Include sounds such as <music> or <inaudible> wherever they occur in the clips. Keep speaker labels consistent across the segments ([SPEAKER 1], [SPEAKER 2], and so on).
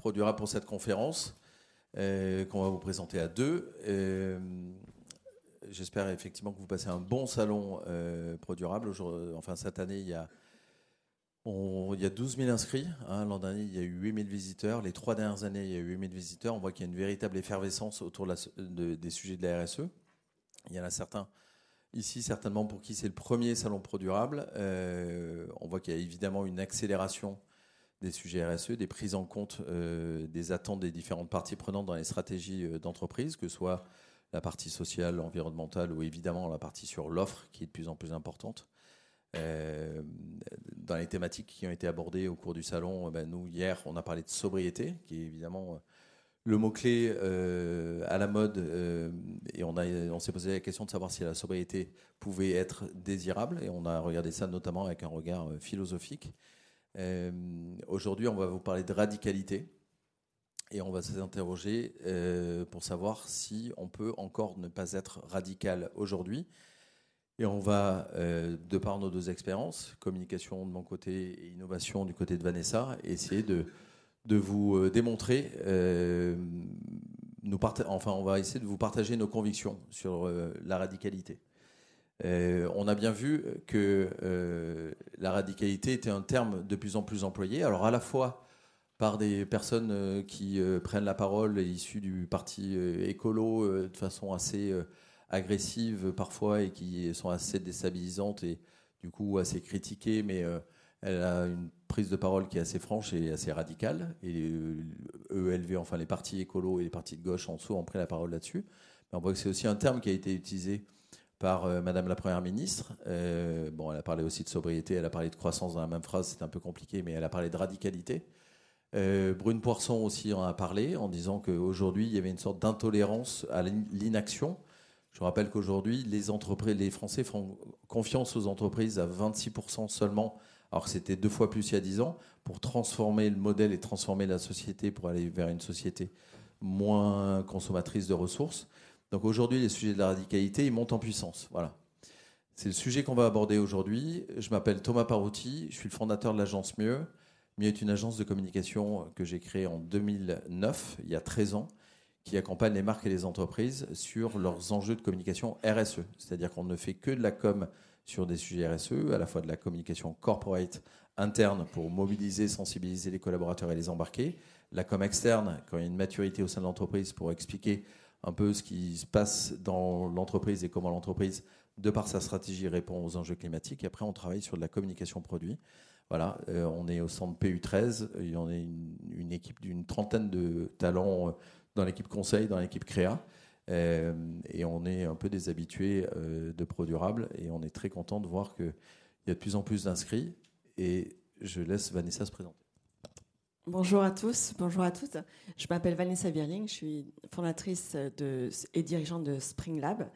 [SPEAKER 1] Pro Durable pour cette conférence qu'on va vous présenter à deux. J'espère effectivement que vous passez un bon salon Pro Durable. Enfin, cette année, il y a il y a 12 000 inscrits. Hein. L'an dernier, il y a eu 8 000 visiteurs. Les trois dernières années, il y a eu 8 000 visiteurs. On voit qu'il y a une véritable effervescence autour des sujets de la RSE. Il y en a certains ici, certainement, pour qui c'est le premier salon pro durable. Euh, on voit qu'il y a évidemment une accélération des sujets RSE, des prises en compte euh, des attentes des différentes parties prenantes dans les stratégies euh, d'entreprise, que ce soit la partie sociale, environnementale ou évidemment la partie sur l'offre qui est de plus en plus importante. Euh, dans les thématiques qui ont été abordées au cours du salon, ben, nous, hier, on a parlé de sobriété, qui est évidemment le mot-clé à la mode. et on, on s'est posé la question de savoir si la sobriété pouvait être désirable. Et on a regardé ça notamment avec un regard philosophique. Aujourd'hui, on va vous parler de radicalité. Et on va s'interroger pour savoir si on peut encore ne pas être radical aujourd'hui et on va, euh, de par nos deux expériences, communication de mon côté et innovation du côté de Vanessa, essayer de, de vous euh, démontrer, euh, nous enfin on va essayer de vous partager nos convictions sur la radicalité. On a bien vu que la radicalité était un terme de plus en plus employé, alors à la fois par des personnes qui prennent la parole issues du parti écolo de façon assez agressives parfois et qui sont assez déstabilisantes et du coup assez critiquées, mais euh, elle a une prise de parole qui est assez franche et assez radicale. Et ELV, enfin les partis écolos et les partis de gauche en dessous ont pris la parole là-dessus. Mais on voit que c'est aussi un terme qui a été utilisé par euh, Madame la Première ministre. Euh, bon, elle a parlé aussi de sobriété, elle a parlé de croissance dans la même phrase, c'est un peu compliqué, mais elle a parlé de radicalité. Brune Poisson aussi en a parlé en disant qu'aujourd'hui il y avait une sorte d'intolérance à l'inaction je rappelle qu'aujourd'hui, les entreprises, les Français font confiance aux entreprises à 26% seulement, alors que c'était deux fois plus il y a 10 ans, pour transformer le modèle et transformer la société pour aller vers une société moins consommatrice de ressources. Donc aujourd'hui, les sujets de la radicalité, ils montent en puissance. Voilà. C'est le sujet qu'on va aborder aujourd'hui. Je m'appelle Thomas Parouti, je suis le fondateur de l'agence Mieux. Mieux est une agence de communication que j'ai créée en 2009, il y a 13 ans, qui accompagne les marques et les entreprises sur leurs enjeux de communication RSE. C'est-à-dire qu'on ne fait que de la com sur des sujets RSE, à la fois de la communication corporate interne pour mobiliser, sensibiliser les collaborateurs et les embarquer, la com externe quand il y a une maturité au sein de l'entreprise pour expliquer un peu ce qui se passe dans l'entreprise et comment l'entreprise, de par sa stratégie, répond aux enjeux climatiques. Et après, on travaille sur de la communication produit. Voilà, euh, on est au centre PU13, il y en a une, équipe d'une trentaine de talents euh, dans l'équipe conseil, dans l'équipe créa. Euh, et on est un peu des habitués de Pro Durable et on est très content de voir qu'il y a de plus en plus d'inscrits. Et je laisse Vanessa se présenter.
[SPEAKER 2] Bonjour à tous, bonjour à toutes. Je m'appelle Vanessa Virling, je suis fondatrice et dirigeante de Spring Lab.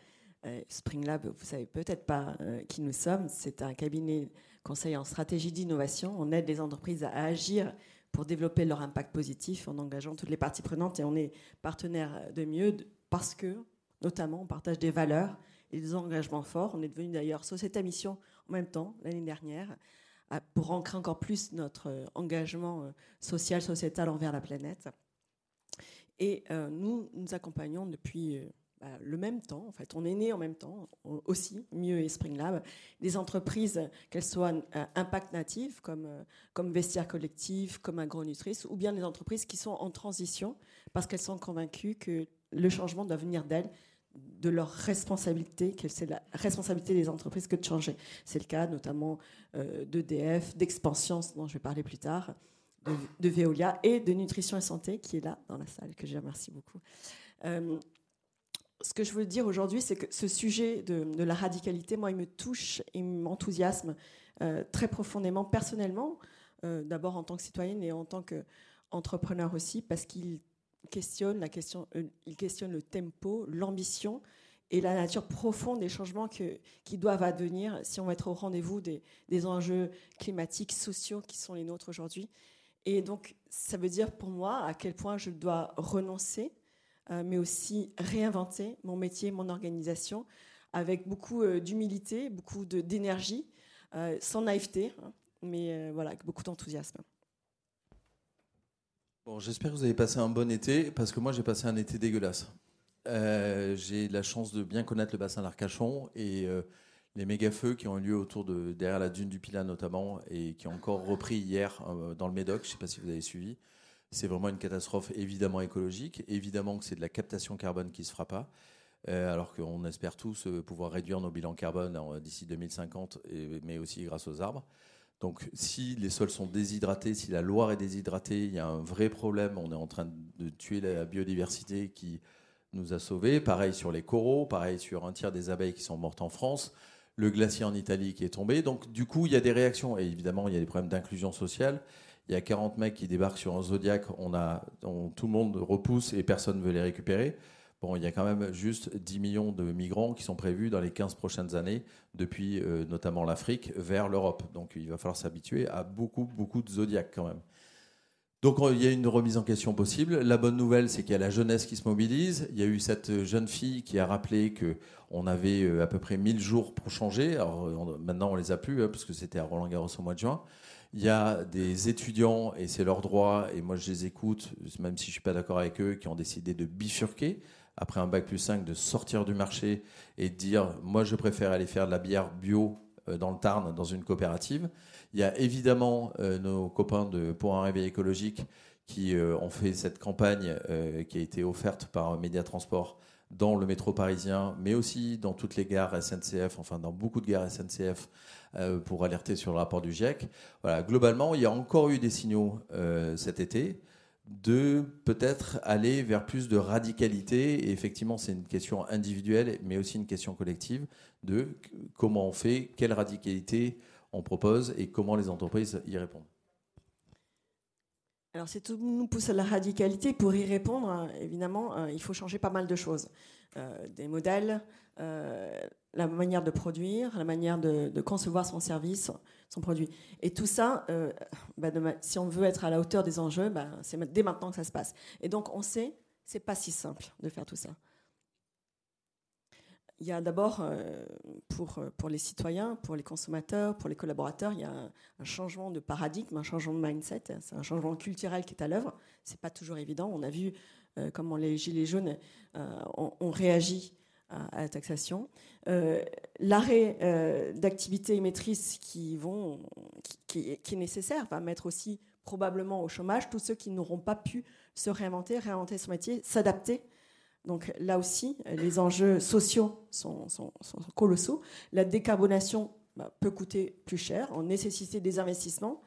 [SPEAKER 2] Euh, Spring Lab, vous savez peut-être pas qui nous sommes. C'est un cabinet conseil en stratégie d'innovation. On aide les entreprises à agir pour développer leur impact positif en engageant toutes les parties prenantes. Et on est partenaire de mieux parce que, notamment, on partage des valeurs et des engagements forts. On est devenu d'ailleurs société à mission en même temps l'année dernière pour ancrer encore plus notre euh, engagement euh, social, sociétal envers la planète. Et euh, nous, nous accompagnons depuis bah, le même temps, en fait, on est né en même temps aussi, Mieux et Spring Lab, des entreprises, qu'elles soient impact natives, comme, comme Vestiaire Collectif, comme Agronutrice, ou bien des entreprises qui sont en transition parce qu'elles sont convaincues que le changement doit venir d'elles, de leur responsabilité, que c'est la responsabilité des entreprises que de changer. C'est le cas notamment euh, d'EDF, d'Expansion, dont je vais parler plus tard, de, Veolia et de Nutrition et Santé, qui est là dans la salle, que je remercie beaucoup ce que je veux dire aujourd'hui, c'est que ce sujet de, la radicalité, moi, il me touche, il m'enthousiasme euh, très profondément, personnellement, euh, d'abord en tant que citoyenne et en tant qu'entrepreneur aussi, parce qu'il questionne, la question, euh, il questionne le tempo, l'ambition et la nature profonde des changements qui doivent advenir si on veut être au rendez-vous des, des enjeux climatiques, sociaux qui sont les nôtres aujourd'hui. Et donc, ça veut dire pour moi à quel point je dois renoncer euh, mais aussi réinventer mon métier, mon organisation, avec beaucoup euh, d'humilité, beaucoup d'énergie, sans naïveté, hein, mais voilà, avec beaucoup d'enthousiasme.
[SPEAKER 1] Bon, j'espère que vous avez passé un bon été, parce que moi j'ai passé un été dégueulasse. Euh, j'ai la chance de bien connaître le bassin d'Arcachon et euh, les méga feux qui ont eu lieu derrière la dune du Pilat notamment et qui ont encore repris hier euh, dans le Médoc. Je ne sais pas si vous avez suivi. C'est vraiment une catastrophe évidemment écologique. Évidemment que c'est de la captation carbone qui se fera pas. alors qu'on espère tous pouvoir réduire nos bilans carbone d'ici 2050, mais aussi grâce aux arbres. Donc si les sols sont déshydratés, si la Loire est déshydratée, il y a un vrai problème. On est en train de tuer la biodiversité qui nous a sauvés. Pareil sur les coraux, pareil sur un tiers des abeilles qui sont mortes en France, le glacier en Italie qui est tombé. Donc du coup, il y a des réactions. Et évidemment, il y a des problèmes d'inclusion sociale. Il y a 40 mecs qui débarquent sur un Zodiac, on tout le monde repousse et personne ne veut les récupérer. Bon, il y a quand même juste 10 millions de migrants qui sont prévus dans les 15 prochaines années, depuis euh, notamment l'Afrique vers l'Europe. Donc il va falloir s'habituer à beaucoup, beaucoup de Zodiac quand même. Donc il y a une remise en question possible. La bonne nouvelle, c'est qu'il y a la jeunesse qui se mobilise. Il y a eu cette jeune fille qui a rappelé que on avait euh, à peu près 1000 jours pour changer. Alors maintenant, on les a plus, hein, parce que c'était à Roland Garros au mois de juin. Il y a des étudiants, et c'est leur droit, et moi je les écoute, même si je suis pas d'accord avec eux, qui ont décidé de bifurquer après un bac plus 5, de sortir du marché et de dire, moi je préfère aller faire de la bière bio euh, dans le Tarn, dans une coopérative. Il y a évidemment euh, nos copains de Pour un réveil écologique qui euh, ont fait cette campagne qui a été offerte par Média Transport dans le métro parisien, mais aussi dans toutes les gares SNCF, enfin dans beaucoup de gares SNCF, pour alerter sur le rapport du GIEC. Voilà, globalement, il y a encore eu des signaux cet été de peut-être aller vers plus de radicalité. Et effectivement, c'est une question individuelle, mais aussi une question collective de comment on fait, quelle radicalité on propose et comment les entreprises y répondent.
[SPEAKER 2] Alors, c'est tout nous pousse à la radicalité. Pour y répondre, hein, évidemment, euh, il faut changer pas mal de choses. Euh, des modèles, euh, la manière de produire, la manière de, concevoir son service, produit. Et tout ça, bah, si on veut être à la hauteur des enjeux, bah, c'est dès maintenant que ça se passe. Et donc, on sait, c'est pas si simple de faire tout ça. Il y a d'abord, euh, pour, euh, pour les citoyens, pour les consommateurs, pour les collaborateurs, il y a un, changement de paradigme, un changement de mindset, c'est un changement culturel qui est à l'œuvre. Ce n'est pas toujours évident. On a vu euh, comment les Gilets jaunes ont, réagi à, la taxation. L'arrêt d'activités émettrices qui, vont, qui, est nécessaire va mettre aussi probablement au chômage tous ceux qui n'auront pas pu se réinventer, réinventer son métier, s'adapter donc là aussi, les enjeux sociaux sont, colossaux. La décarbonation bah, peut coûter plus cher, en nécessiter des investissements.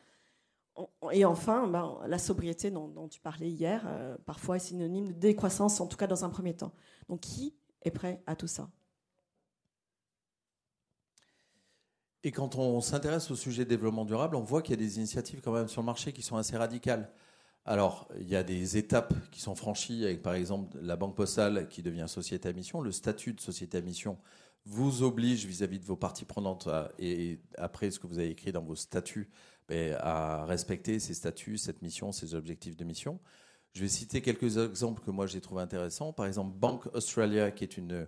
[SPEAKER 2] Et enfin, bah, la sobriété dont, tu parlais hier, euh, parfois synonyme de décroissance, en tout cas dans un premier temps. Donc qui est prêt à tout ça
[SPEAKER 1] Et quand on s'intéresse au sujet développement durable, on voit qu'il y a des initiatives quand même sur le marché qui sont assez radicales. Alors, il y a des étapes qui sont franchies avec, par exemple, la Banque Postale qui devient société à mission. Le statut de société à mission vous oblige vis-à-vis de vos parties prenantes et après ce que vous avez écrit dans vos statuts ben, à respecter ces statuts, cette mission, ces objectifs de mission. Je vais citer quelques exemples que moi j'ai trouvé intéressants. Par exemple, Bank Australia, qui est une,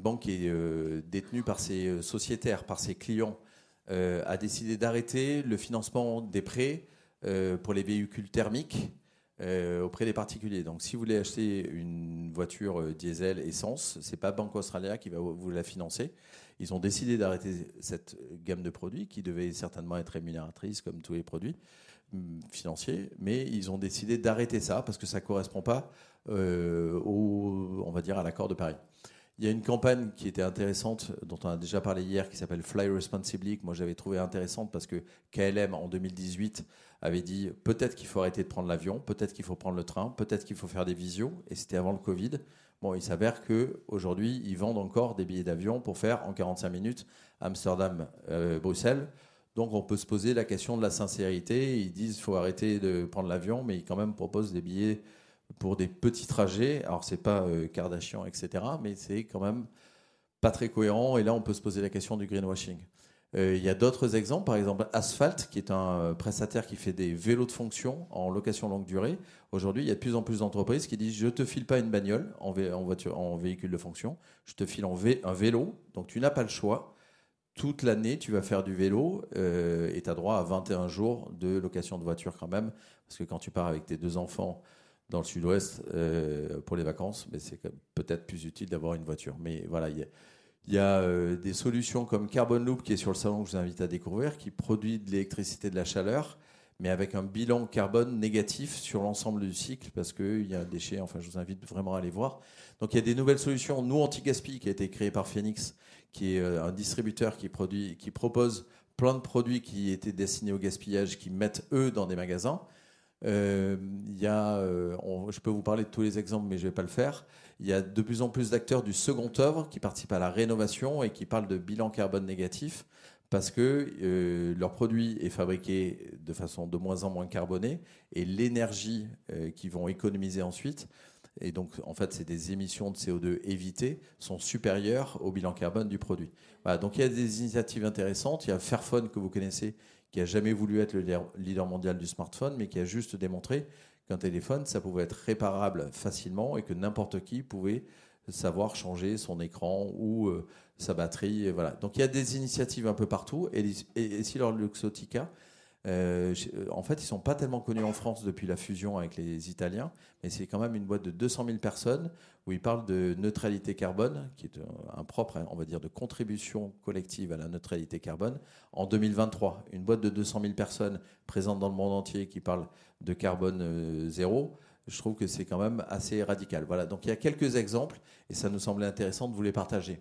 [SPEAKER 1] banque euh, détenue par ses euh, sociétaires, par ses clients, euh, a décidé d'arrêter le financement des prêts pour les véhicules thermiques auprès des particuliers. Donc, si vous voulez acheter une voiture diesel essence, c'est pas Banque Australia qui va vous la financer. Ils ont décidé d'arrêter cette gamme de produits qui devait certainement être rémunératrice comme tous les produits financiers, mais ils ont décidé d'arrêter ça parce que ça correspond pas au, on va dire, à l'accord de Paris. Il y a une campagne qui était intéressante, dont on a déjà parlé hier, qui s'appelle Fly Responsibly, que moi j'avais trouvé intéressante parce que KLM en 2018 avait dit peut-être qu'il faut arrêter de prendre l'avion, peut-être qu'il faut prendre le train, peut-être qu'il faut faire des visios, et c'était avant le Covid. Bon, il s'avère qu'aujourd'hui, ils vendent encore des billets d'avion pour faire en 45 minutes Amsterdam-Bruxelles. Euh, Donc on peut se poser la question de la sincérité. Ils disent qu'il faut arrêter de prendre l'avion, mais ils quand même proposent des billets pour des petits trajets. Alors, c'est pas euh, Kardashian, etc., mais c'est quand même pas très cohérent. Et là, on peut se poser la question du greenwashing. Euh, il y a d'autres exemples, par exemple Asphalt, qui est un euh, prestataire qui fait des vélos de fonction en location longue durée. Aujourd'hui, il y a de plus en plus d'entreprises qui disent Je te file pas une bagnole en, véhicule de fonction, je te file un vélo, donc tu n'as pas le choix. Toute l'année, tu vas faire du vélo et tu as droit à 21 jours de location de voiture quand même. Parce que quand tu pars avec tes deux enfants dans le sud-ouest pour les vacances, mais c'est peut-être plus utile d'avoir une voiture. Mais voilà, il y a, des solutions comme Carbon Loop qui est sur le salon que je vous invite à découvrir, qui produit de l'électricité de la chaleur mais avec un bilan carbone négatif sur l'ensemble du cycle, parce qu'il y a un déchet, enfin je vous invite vraiment à aller voir. Donc il y a des nouvelles solutions. Nous, Anti-Gaspi, qui a été créé par Phoenix, qui est euh, un distributeur qui, produit, qui propose plein de produits qui étaient destinés au gaspillage, qui mettent eux dans des magasins. Euh, y a, euh, je peux vous parler de tous les exemples, mais je ne vais pas le faire. Il y a de plus en plus d'acteurs du second œuvre qui participent à la rénovation et qui parlent de bilan carbone négatif parce que leur produit est fabriqué de façon de moins en moins carbonée et l'énergie qu'ils vont économiser ensuite, et donc en fait c'est des émissions de CO2 évitées, sont supérieures au bilan carbone du produit. Voilà, donc il y a des initiatives intéressantes. Il y a Fairphone que vous connaissez, qui a jamais voulu être le leader mondial du smartphone, mais qui a juste démontré qu'un téléphone, ça pouvait être réparable facilement et que n'importe qui pouvait savoir changer son écran ou euh, sa batterie. voilà. Donc il y a des initiatives un peu partout. Et, et, si leur Luxotica, euh, en fait, ils sont pas tellement connus en France depuis la fusion avec les Italiens, mais c'est quand même une boîte de 200 000 personnes où ils parlent de neutralité carbone, qui est un propre, on va dire, de contribution collective à la neutralité carbone en 2023. Une boîte de 200 000 personnes présentes dans le monde entier qui parle de carbone euh, zéro je trouve que c'est quand même assez radical. Voilà, donc il y a quelques exemples et ça nous semblait intéressant de vous les partager.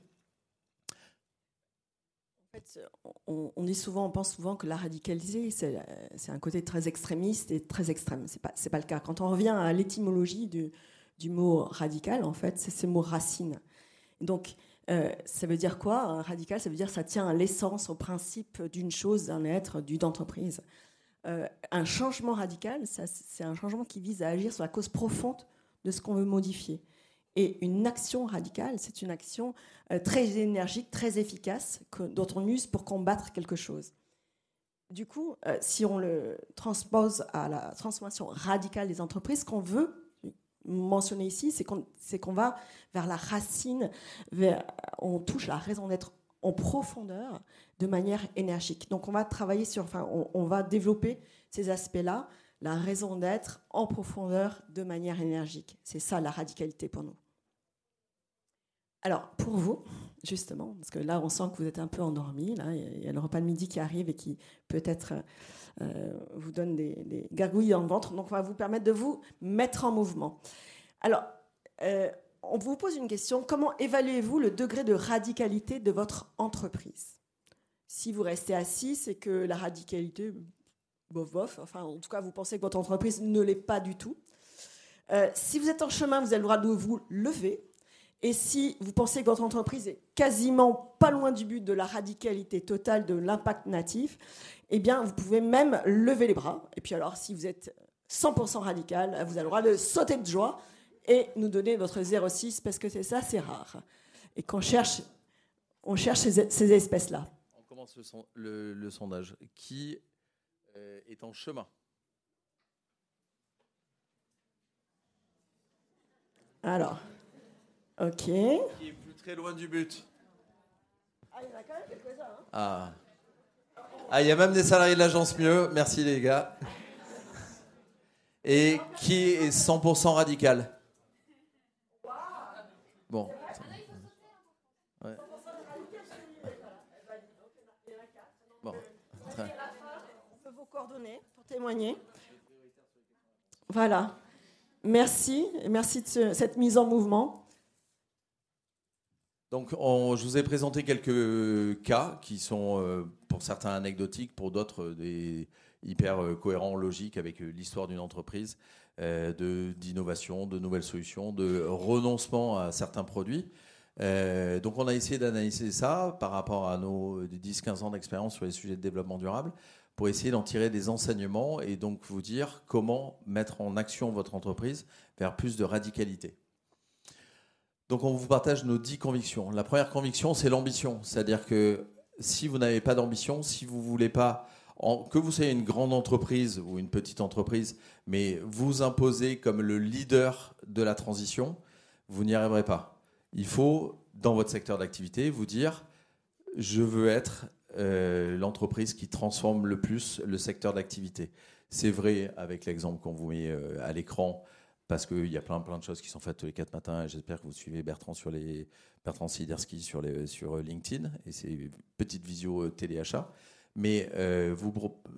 [SPEAKER 2] Fait, on, dit souvent, on pense souvent que la radicalisée, c'est un côté très extrémiste et très extrême. Ce n'est pas, pas le cas. Quand on revient à l'étymologie du, du, mot radical, en fait, c'est ce mot racine. Donc, euh, ça veut dire quoi Un radical, ça veut dire ça tient à l'essence, au principe d'une chose, d'un être, d'une entreprise. Euh, un changement radical, c'est un changement qui vise à agir sur la cause profonde de ce qu'on veut modifier. Et une action radicale, c'est une action euh, très énergique, très efficace, dont on use pour combattre quelque chose. Du coup, euh, si on le transpose à la transformation radicale des entreprises, ce qu'on veut mentionner ici, c'est qu'on va vers la racine, on touche la raison d'être en profondeur de manière énergique. Donc on va travailler sur, enfin on, va développer ces aspects-là, la raison d'être en profondeur de manière énergique. C'est ça la radicalité pour nous. Alors pour vous, justement, parce que là on sent que vous êtes un peu endormi, il y a le repas de midi qui arrive et qui peut-être euh, vous donne des, gargouilles dans le ventre, donc on va vous permettre de vous mettre en mouvement. Alors euh, on vous pose une question. Comment évaluez-vous le degré de radicalité de votre entreprise? Si vous restez assis, c'est que la radicalité, bof, bof, enfin, en tout cas, vous pensez que votre entreprise ne l'est pas du tout. Euh, si vous êtes en chemin, vous avez le droit de vous lever. Et si vous pensez que votre entreprise est quasiment pas loin du but de la radicalité totale de l'impact natif, eh bien, vous pouvez même lever les bras. Et puis alors, si vous êtes 100% radical, vous avez le droit de sauter de joie et nous donner votre 06 parce que c'est ça, c'est rare. Et qu'on cherche, on cherche ces, espèces-là.
[SPEAKER 1] On commence le, sondage. Qui euh, est en chemin?
[SPEAKER 2] Alors, ok. Qui
[SPEAKER 1] est plus très loin du but
[SPEAKER 2] Ah, il y en a quand même quelques-uns. Hein.
[SPEAKER 1] ah. ah, il y a même des salariés de l'agence Mieux. Merci les gars. Et qui est 100% radical Bon. Ouais.
[SPEAKER 2] Bon. On peut vous coordonner pour témoigner. Voilà. Merci. Merci de cette mise en mouvement.
[SPEAKER 1] Donc, je vous ai présenté quelques cas qui sont, euh, pour certains, anecdotiques, pour d'autres, euh, hyper euh, cohérents, logiques avec l'histoire d'une entreprise. D'innovation, de, nouvelles solutions, de renoncement à certains produits. Donc on a essayé d'analyser ça par rapport à nos 10-15 ans d'expérience sur les sujets de développement durable pour essayer d'en tirer des enseignements et donc vous dire comment mettre en action votre entreprise vers plus de radicalité. Donc on vous partage nos 10 convictions. La première conviction, c'est l'ambition. C'est-à-dire que si vous n'avez pas d'ambition, si vous ne voulez pas que vous soyez une grande entreprise ou une petite entreprise, mais vous imposer comme le leader de la transition, vous n'y arriverez pas. Il faut, dans votre secteur d'activité, vous dire, je veux être euh, l'entreprise qui transforme le plus le secteur d'activité. C'est vrai avec l'exemple qu'on vous met euh, à l'écran, parce qu'il y a plein, plein de choses qui sont faites tous les quatre matins, j'espère que vous suivez Bertrand sur les Bertrand Siderski sur, sur LinkedIn et ses petites visio téléachat. Mais vous,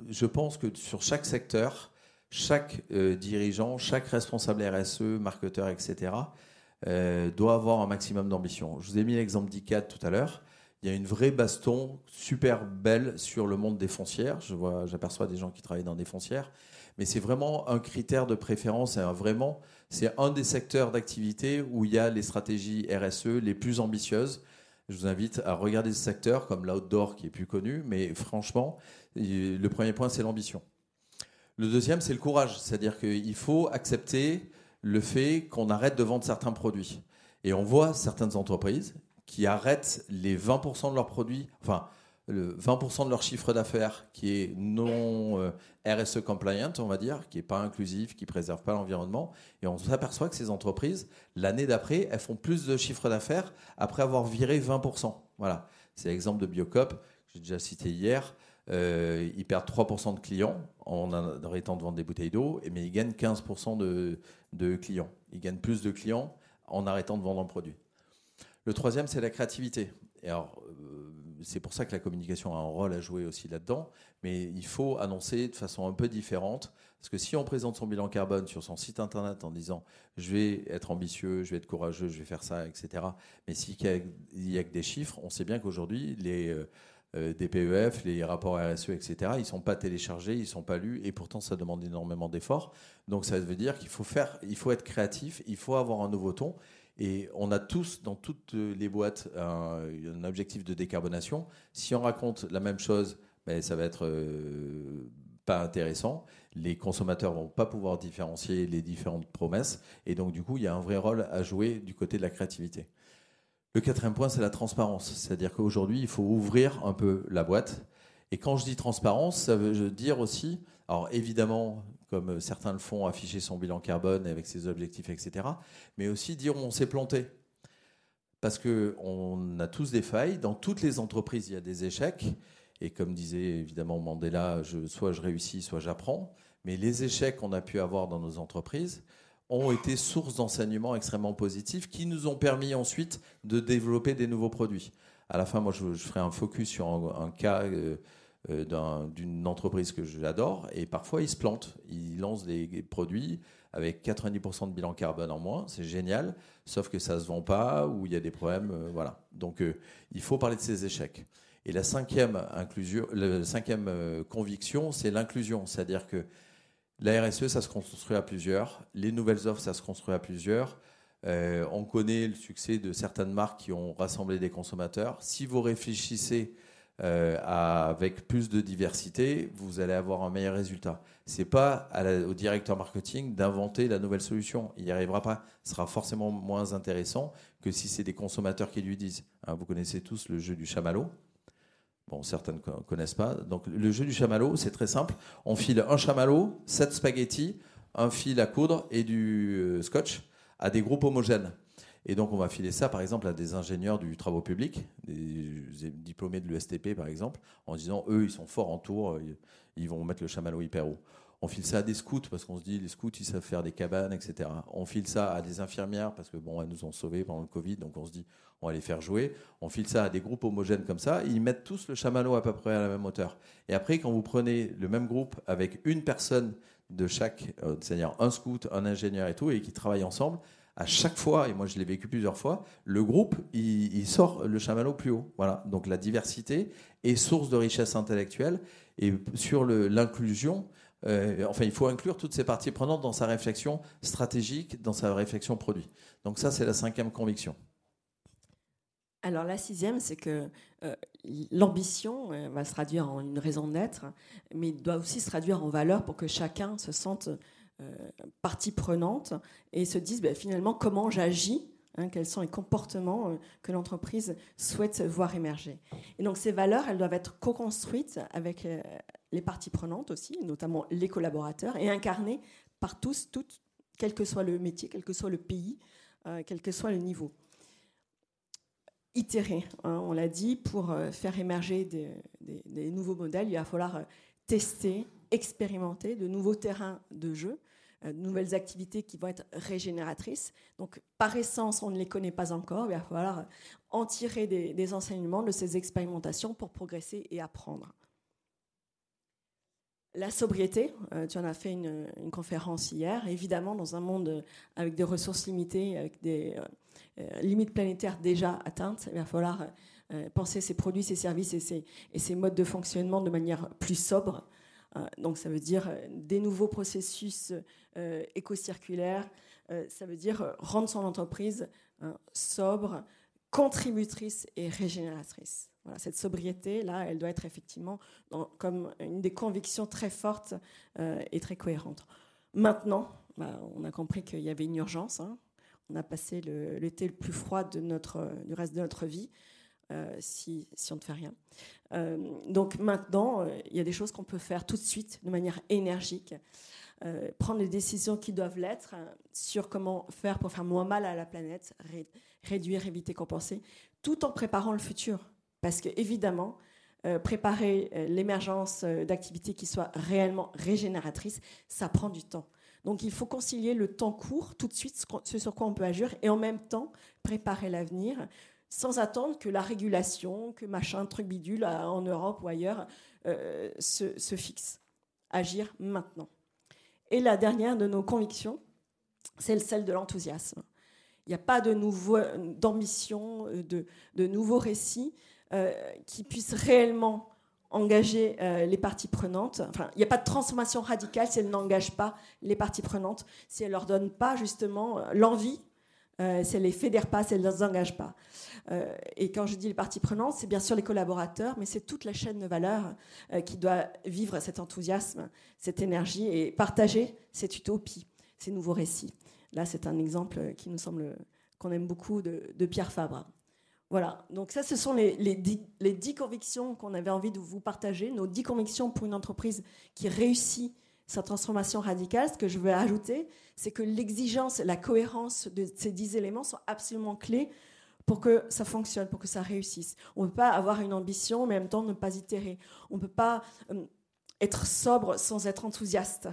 [SPEAKER 1] je pense que sur chaque secteur, chaque dirigeant, chaque responsable RSE, marketeur, etc., euh, doit avoir un maximum d'ambition. Je vous ai mis l'exemple d'ICAD tout à l'heure. Il y a une vraie baston super belle sur le monde des foncières. Je vois, j'aperçois des gens qui travaillent dans des foncières, mais c'est vraiment un critère de préférence. Et vraiment, c'est un des secteurs d'activité où il y a les stratégies RSE les plus ambitieuses. Je vous invite à regarder ce secteur comme l'outdoor qui est plus connu, mais franchement, le premier point, c'est l'ambition. Le deuxième, c'est le courage, c'est-à-dire qu'il faut accepter le fait qu'on arrête de vendre certains produits. Et on voit certaines entreprises qui arrêtent les 20% de leurs produits, enfin, le 20% de leur chiffre d'affaires qui est non euh, RSE compliant, on va dire, qui n'est pas inclusif, qui ne préserve pas l'environnement. Et on s'aperçoit que ces entreprises, l'année d'après, elles font plus de chiffre d'affaires après avoir viré 20%. Voilà. C'est l'exemple de Biocop, que j'ai déjà cité hier. Euh, ils perdent 3% de clients en arrêtant de vendre des bouteilles d'eau, mais ils gagnent 15% de, de clients. Ils gagnent plus de clients en arrêtant de vendre un produit. Le troisième, c'est la créativité. Alors, euh, c'est pour ça que la communication a un rôle à jouer aussi là-dedans, mais il faut annoncer de façon un peu différente. Parce que si on présente son bilan carbone sur son site internet en disant je vais être ambitieux, je vais être courageux, je vais faire ça, etc., mais s'il n'y a, que des chiffres, on sait bien qu'aujourd'hui, les. Euh, euh, des PEF, les rapports RSE, etc., ils ne sont pas téléchargés, ils ne sont pas lus, et pourtant ça demande énormément d'efforts. Donc ça veut dire qu'il faut faire, il faut être créatif, il faut avoir un nouveau ton. Et on a tous, dans toutes les boîtes, un, objectif de décarbonation. Si on raconte la même chose, ben, ça va être euh, pas intéressant. Les consommateurs vont pas pouvoir différencier les différentes promesses. Et donc, du coup, il y a un vrai rôle à jouer du côté de la créativité. Le quatrième point, c'est la transparence. C'est-à-dire qu'aujourd'hui, il faut ouvrir un peu la boîte. Et quand je dis transparence, ça veut dire aussi, alors évidemment, comme certains le font, afficher son bilan carbone avec ses objectifs, etc., mais aussi dire on s'est planté. Parce qu'on a tous des failles. Dans toutes les entreprises, il y a des échecs. Et comme disait évidemment Mandela, soit je réussis, soit j'apprends. Mais les échecs qu'on a pu avoir dans nos entreprises, ont été source d'enseignements extrêmement positifs qui nous ont permis ensuite de développer des nouveaux produits. À la fin, moi, je, ferai un focus sur un, cas euh, euh, d'une entreprise que j'adore et parfois ils se plantent. Ils lancent des produits avec 90% de bilan carbone en moins, c'est génial, sauf que ça ne se vend pas ou il y a des problèmes. Euh, voilà. Donc il faut parler de ces échecs. Et la cinquième, inclusion, la cinquième conviction, c'est l'inclusion, c'est-à-dire que la RSE, ça se construit à plusieurs. Les nouvelles offres, ça se construit à plusieurs. Euh, on connaît le succès de certaines marques qui ont rassemblé des consommateurs. Si vous réfléchissez euh, avec plus de diversité, vous allez avoir un meilleur résultat. C'est pas au directeur marketing d'inventer la nouvelle solution. Il n'y arrivera pas. Ce sera forcément moins intéressant que si c'est des consommateurs qui lui disent. Hein, vous connaissez tous le jeu du chamallow? Bon, certains ne connaissent pas. Donc, le jeu du chamallow, c'est très simple. On file un chamallow, sept spaghettis, un fil à coudre et du euh, scotch à des groupes homogènes. Et donc, on va filer ça, par exemple, à des ingénieurs du travaux public, des diplômés de l'USTP, par exemple, en disant, eux, ils sont forts en tour, ils vont mettre le chamallow hyper haut. On file ça à des scouts parce qu'on se dit les scouts ils savent faire des cabanes, etc. On file ça à des infirmières parce que bon elles nous ont sauvés pendant le Covid, donc on se dit on va les faire jouer. On file ça à des groupes homogènes comme ça. ils mettent tous le chamallow à peu près à la même hauteur. Et après quand vous prenez le même groupe avec une personne de chaque, euh, c'est-à-dire un scout, un ingénieur et tout, et qui travaillent ensemble, à chaque fois, et moi je l'ai vécu plusieurs fois, le groupe, il, sort le chamallow plus haut. Voilà. Donc la diversité est source de richesse intellectuelle. Et sur l'inclusion, euh, enfin, il faut inclure toutes ces parties prenantes dans sa réflexion stratégique, dans sa réflexion produit. Donc ça, c'est la cinquième conviction.
[SPEAKER 2] Alors la sixième, c'est que euh, l'ambition euh, va se traduire en une raison d'être, mais doit aussi se traduire en valeur pour que chacun se sente partie prenante et se dise ben, finalement comment j'agis Hein, quels sont les comportements que l'entreprise souhaite voir émerger. Et donc ces valeurs, elles doivent être co-construites avec les parties prenantes aussi, notamment les collaborateurs, et incarnées par tous, toutes, quel que soit le métier, quel que soit le pays, euh, quel que soit le niveau. itérer, hein, on l'a dit, pour faire émerger des, nouveaux modèles, il va falloir tester, expérimenter de nouveaux terrains de jeu, de nouvelles activités qui vont être régénératrices. Donc, par essence, on ne les connaît pas encore. Il va falloir en tirer des enseignements de ces expérimentations pour progresser et apprendre. La sobriété, euh, tu en as fait une, conférence hier. Évidemment, dans un monde avec des ressources limitées, avec des euh, euh, limites planétaires déjà atteintes, il va falloir penser ces produits, ces services et ces, modes de fonctionnement de manière plus sobre. Donc, ça veut dire des nouveaux processus éco-circulaires. ça veut dire rendre son entreprise sobre, contributrice et régénératrice cette sobriété, là, elle doit être effectivement comme une des convictions très fortes euh, et très cohérentes. Maintenant, bah, on a compris qu'il y avait une urgence. Hein. On a passé l'été le, plus froid de notre, du reste de notre vie, euh, si, si, on ne fait rien. Euh, donc maintenant, il y a des choses qu'on peut faire tout de suite, de manière énergique. prendre les décisions qui doivent l'être sur comment faire pour faire moins mal à la planète, réduire, éviter, compenser, tout en préparant le futur. Parce que, évidemment, euh, préparer euh, l'émergence euh, d'activités qui soient réellement régénératrices, ça prend du temps. Donc il faut concilier le temps court, tout de suite, ce sur quoi on peut agir, et en même temps préparer l'avenir, sans attendre que la régulation, que machin, truc bidule en Europe ou ailleurs se, se fixe. Agir maintenant. Et la dernière de nos convictions, c'est celle de l'enthousiasme. Il n'y a pas d'ambition, de, de nouveaux récits euh, qui puisse réellement engager euh, les parties prenantes. Enfin, il n'y a pas de transformation radicale si elle n'engage pas les parties prenantes, si elle leur donne pas justement euh, si elle les fédère pas, si elle ne les engage pas. et quand je dis les parties prenantes, c'est bien sûr les collaborateurs, mais c'est toute la chaîne de valeur qui doit vivre cet enthousiasme, cette énergie et partager cette utopie, ces nouveaux récits. Là, c'est un exemple qui nous semble qu'on aime beaucoup de Pierre Fabre. Voilà, donc ça, ce sont les, dix, convictions qu'on avait envie de vous partager, nos dix convictions pour une entreprise qui réussit sa transformation radicale. Ce que je veux ajouter, c'est que l'exigence, la cohérence de ces dix éléments sont absolument clés pour que ça fonctionne, pour que ça réussisse. On ne peut pas avoir une ambition, mais en même temps ne pas itérer. On ne peut pas euh, être sobre sans être enthousiaste.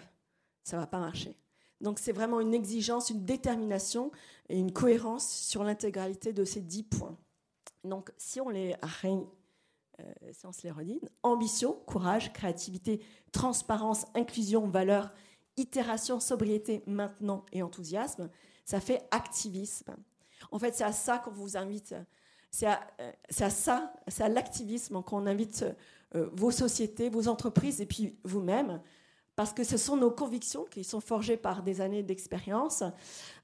[SPEAKER 2] Ça ne va pas marcher. Donc c'est vraiment une exigence, une détermination et une cohérence sur l'intégralité de ces dix points. Donc, si on, les, euh, les redit, ambition, courage, créativité, transparence, inclusion, valeur, itération, sobriété, maintenant et enthousiasme, ça fait activisme. En fait, c'est à ça qu'on vous invite. C'est à, euh, ça, c'est à l'activisme qu'on invite euh, vos sociétés, vos entreprises et puis vous-même parce que ce sont nos convictions qui sont forgées par des années d'expérience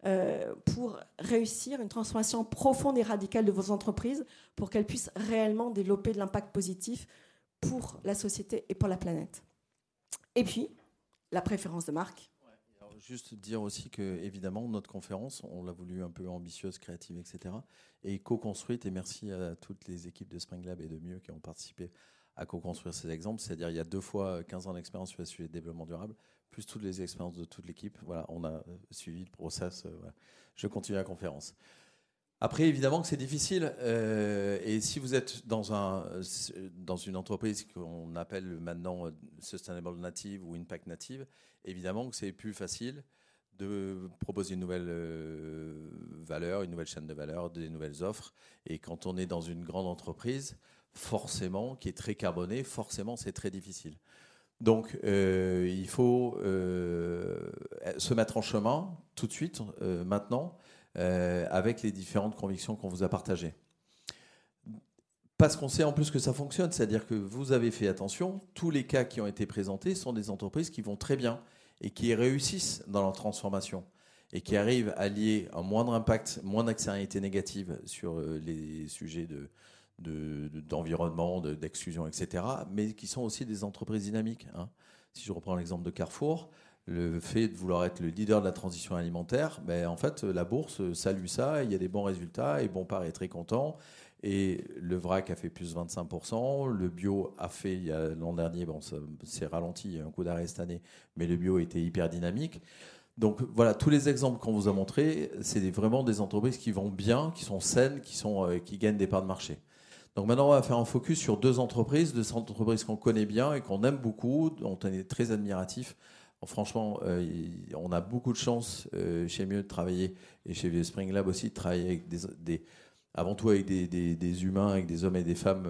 [SPEAKER 2] euh, pour réussir une transformation profonde et radicale de vos entreprises pour qu'elles puissent réellement développer de l'impact positif pour la société et pour la planète. Et puis, la préférence de marque.
[SPEAKER 1] juste dire aussi que, évidemment, notre conférence, on l'a voulu un peu ambitieuse, créative, etc., et co-construite, et merci à toutes les équipes de Spring Lab et de Mieux qui ont participé à co-construire ces exemples. C'est-à-dire, il y a deux fois 15 ans d'expérience sur le sujet de développement durable, plus toutes les expériences de toute l'équipe. Voilà, on a suivi le process. Euh, Je continue la conférence. Après, évidemment que c'est difficile. Euh, et si vous êtes dans, un, dans une entreprise qu'on appelle maintenant euh, Sustainable Native ou Impact Native, évidemment que c'est plus facile de proposer une nouvelle valeur, une nouvelle chaîne de valeur, des nouvelles offres. Et quand on est dans une grande entreprise, forcément, qui est très carboné, forcément, c'est très difficile. Donc, euh, il faut euh, se mettre en chemin tout de suite, euh, maintenant, avec les différentes convictions qu'on vous a partagées. Parce qu'on sait en plus que ça fonctionne, c'est-à-dire que vous avez fait attention, tous les cas qui ont été présentés sont des entreprises qui vont très bien et qui réussissent dans leur transformation et qui arrivent à lier un moindre impact, moins d'externalités négatives sur les sujets de, d'environnement, d'exclusion, etc., mais qui sont aussi des entreprises dynamiques. Hein. Si je reprends l'exemple de Carrefour, le fait de vouloir être le leader de la transition alimentaire, ben, en fait, la bourse salue ça, il y a des bons résultats, et Bompard est très content, et le VRAC a fait plus de 25%, le bio a fait, l'an dernier, bon, c'est ralenti, il y a un coup d'arrêt cette année, mais le bio était hyper dynamique. Donc voilà, tous les exemples qu'on vous a montrés, c'est vraiment des entreprises qui vont bien, qui sont saines, qui, sont, euh, qui gagnent des parts de marché. Donc maintenant, on va faire un focus sur deux entreprises, deux entreprises qu'on connaît bien et qu'on aime beaucoup, dont on est très admiratif. Franchement, euh, on a beaucoup de chance euh, chez Mieux de travailler et chez Spring Lab aussi de travailler avec des, avant tout avec des, humains, avec des hommes et des femmes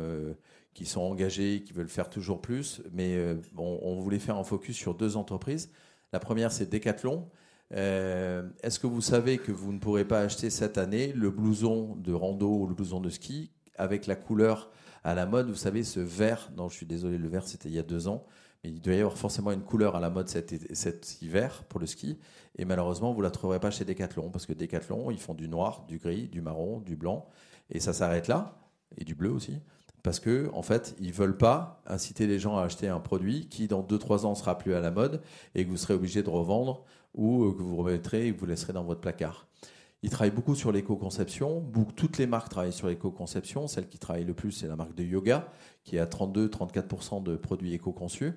[SPEAKER 1] qui sont engagés, qui veulent faire toujours plus. Mais on voulait faire un focus sur deux entreprises. La première, c'est Decathlon. Euh, est-ce que vous savez que vous ne pourrez pas acheter cette année le blouson de rando ou le blouson de ski avec la couleur à la mode Vous savez, ce vert, non, je suis désolé, le vert c'était il y a deux ans, mais il doit y avoir forcément une couleur à la mode cet, hiver pour le ski. Et malheureusement, vous ne la trouverez pas chez Decathlon parce que Decathlon, ils font du noir, du gris, du marron, du blanc, et ça s'arrête là, et du bleu aussi parce que en fait, ils veulent pas inciter les gens à acheter un produit qui dans 2-3 ans sera plus à la mode et que vous serez obligé de revendre ou que vous remettrez et que vous laisserez dans votre placard. Ils travaillent beaucoup sur l'éco-conception. Toutes les marques travaillent sur l'éco-conception. Celle qui travaille le plus, c'est la marque de yoga, qui a 32-34% de produits éco-conçus.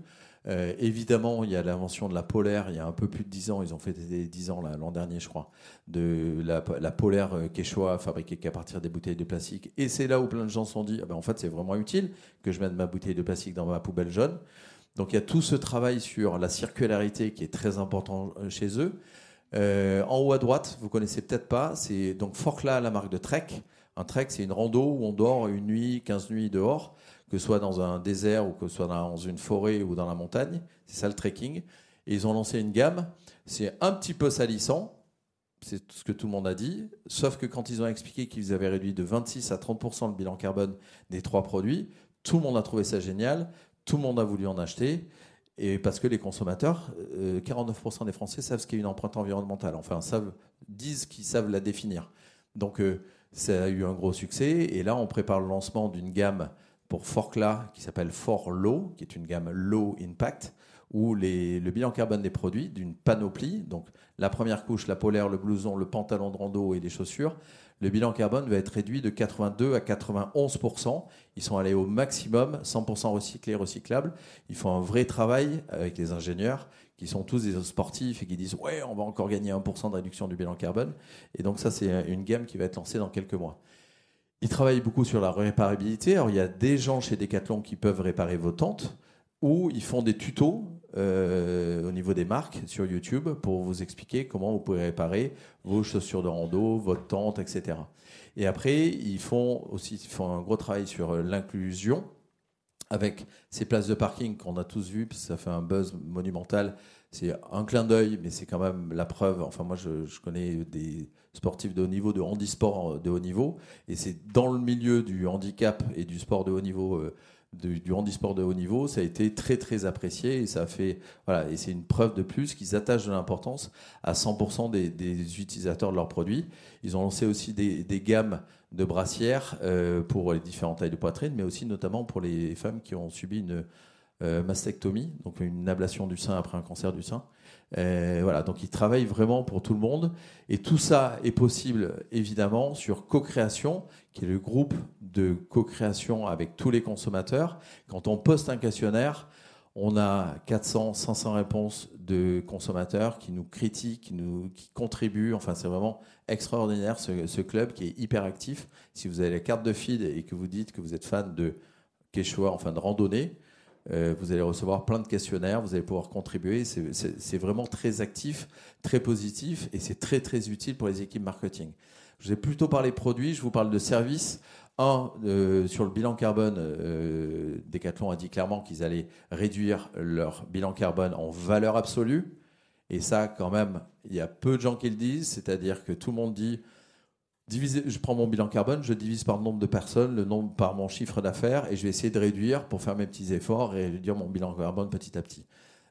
[SPEAKER 1] Euh, évidemment, il y a l'invention de la polaire. Il y a un peu plus de 10 ans, ils ont fait 10 ans l'an dernier, je crois, de la, polaire euh, Quechua fabriquée qu'à partir des bouteilles de plastique. Et c'est là où plein de gens se sont dit, ah ben, en fait, c'est vraiment utile que je mette ma bouteille de plastique dans ma poubelle jaune. Donc il y a tout ce travail sur la circularité qui est très important euh, chez eux. En haut à droite, vous connaissez peut-être pas, c'est donc Forcla, la marque de Trek. Un Trek, c'est une rando où on dort une nuit, 15 nuits dehors que ce soit dans un désert ou que ce soit dans une forêt ou dans la montagne. C'est ça le trekking. Et ils ont lancé une gamme. C'est un petit peu salissant. C'est ce que tout le monde a dit. Sauf que quand ils ont expliqué qu'ils avaient réduit de 26 à 30% le bilan carbone des trois produits, tout le monde a trouvé ça génial. Tout le monde a voulu en acheter. Et parce que les consommateurs, 49% euh, des Français savent ce qu'est une empreinte environnementale. Enfin, savent, disent qu'ils savent la définir. Donc, euh, ça a eu un gros succès. Et là, on prépare le lancement d'une gamme pour Forcla qui s'appelle For Low, qui est une gamme Low Impact, où les, le bilan carbone des produits d'une panoplie, donc la première couche, la polaire, le blouson, le pantalon de rando et les chaussures, le bilan carbone va être réduit de 82 à 91% Ils sont allés au maximum, 100% recyclés, recyclables. Ils font un vrai travail avec les ingénieurs qui sont tous des sportifs et qui disent ouais, on va encore gagner 1% de réduction du bilan carbone. Et donc ça, c'est une gamme qui va être lancée dans quelques mois. Ils travaillent beaucoup sur la réparabilité. Alors, il y a des gens chez Decathlon qui peuvent réparer vos tentes ou ils font des tutos euh, au niveau des marques sur YouTube pour vous expliquer comment vous pouvez réparer vos chaussures de rando, votre tente, etc. Et après, ils font aussi ils font un gros travail sur l'inclusion avec ces places de parking qu'on a tous vues, ça fait un buzz monumental. C'est un clin d'œil, mais c'est quand même la preuve. Enfin, moi, je, connais des sportifs de haut niveau, de handisport de haut niveau. Et c'est dans le milieu du handicap et du sport de haut niveau, euh, du, handisport de haut niveau, ça a été très très apprécié et ça fait voilà et c'est une preuve de plus qu'ils attachent de l'importance à 100% des, utilisateurs de leurs produits. Ils ont lancé aussi des, des gammes de brassières euh, pour les différentes tailles de poitrine, mais aussi notamment pour les femmes qui ont subi une euh, mastectomie, donc une ablation du sein après un cancer du sein. Euh, voilà, donc ils travaillent vraiment pour tout le monde. Et tout ça est possible, évidemment, sur Co-Création, qui est le groupe de co-création avec tous les consommateurs. Quand on poste un questionnaire, on a 400, 500 réponses de consommateurs qui nous critiquent, qui, nous, qui contribuent. Enfin, c'est vraiment extraordinaire ce, club qui est hyper actif. Si vous avez la carte de feed et que vous dites que vous êtes fan de Quechua, enfin de randonnée, euh, vous allez recevoir plein de questionnaires, vous allez pouvoir contribuer. C'est vraiment très actif, très positif et c'est très très utile pour les équipes marketing. Je vous ai plutôt parlé produits, je vous parle de services. Un, euh, sur le bilan carbone, euh, Decathlon a dit clairement qu'ils allaient réduire leur bilan carbone en valeur absolue. Et ça, quand même, il y a peu de gens qui le disent. C'est-à-dire que tout le monde dit je prends mon bilan carbone, je divise par le nombre de personnes, le nombre par mon chiffre d'affaires, et je vais essayer de réduire pour faire mes petits efforts et réduire mon bilan carbone petit à petit.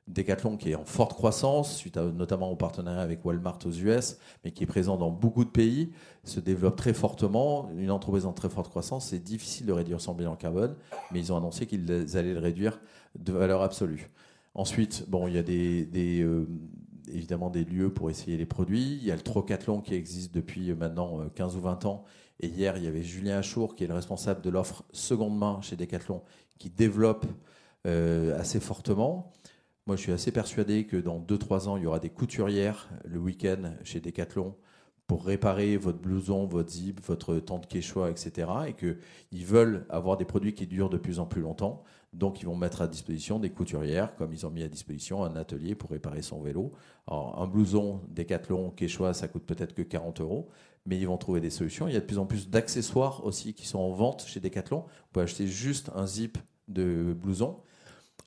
[SPEAKER 1] Decathlon qui est en forte croissance, suite notamment au partenariat avec Walmart aux US, mais qui est présent dans beaucoup de pays, se développe très fortement. Une entreprise en très forte croissance, c'est difficile de réduire son bilan carbone, mais ils ont annoncé qu'ils allaient le réduire de valeur absolue. Ensuite, bon, il y a des, euh, évidemment des lieux pour essayer les produits. Il y a le Trocathlon qui existe depuis maintenant 15 euh, ou 20 ans. Et hier, il y avait Julien Achour, qui est le responsable de l'offre seconde main chez Decathlon, qui développe euh, assez fortement. Moi, je suis assez persuadé que dans 2-3 ans, il y aura des couturières le week-end chez Decathlon pour réparer votre blouson, votre zip, votre tente quechua, etc. Et qu'ils veulent avoir des produits qui durent de plus en plus longtemps. Donc, ils vont mettre à disposition des couturières, comme ils ont mis à disposition un atelier pour réparer son vélo. Alors, un blouson Decathlon quechua, ça coûte peut-être que 40 euros, mais ils vont trouver des solutions. Il y a de plus en plus d'accessoires aussi qui sont en vente chez Decathlon. Vous pouvez acheter juste un zip de blouson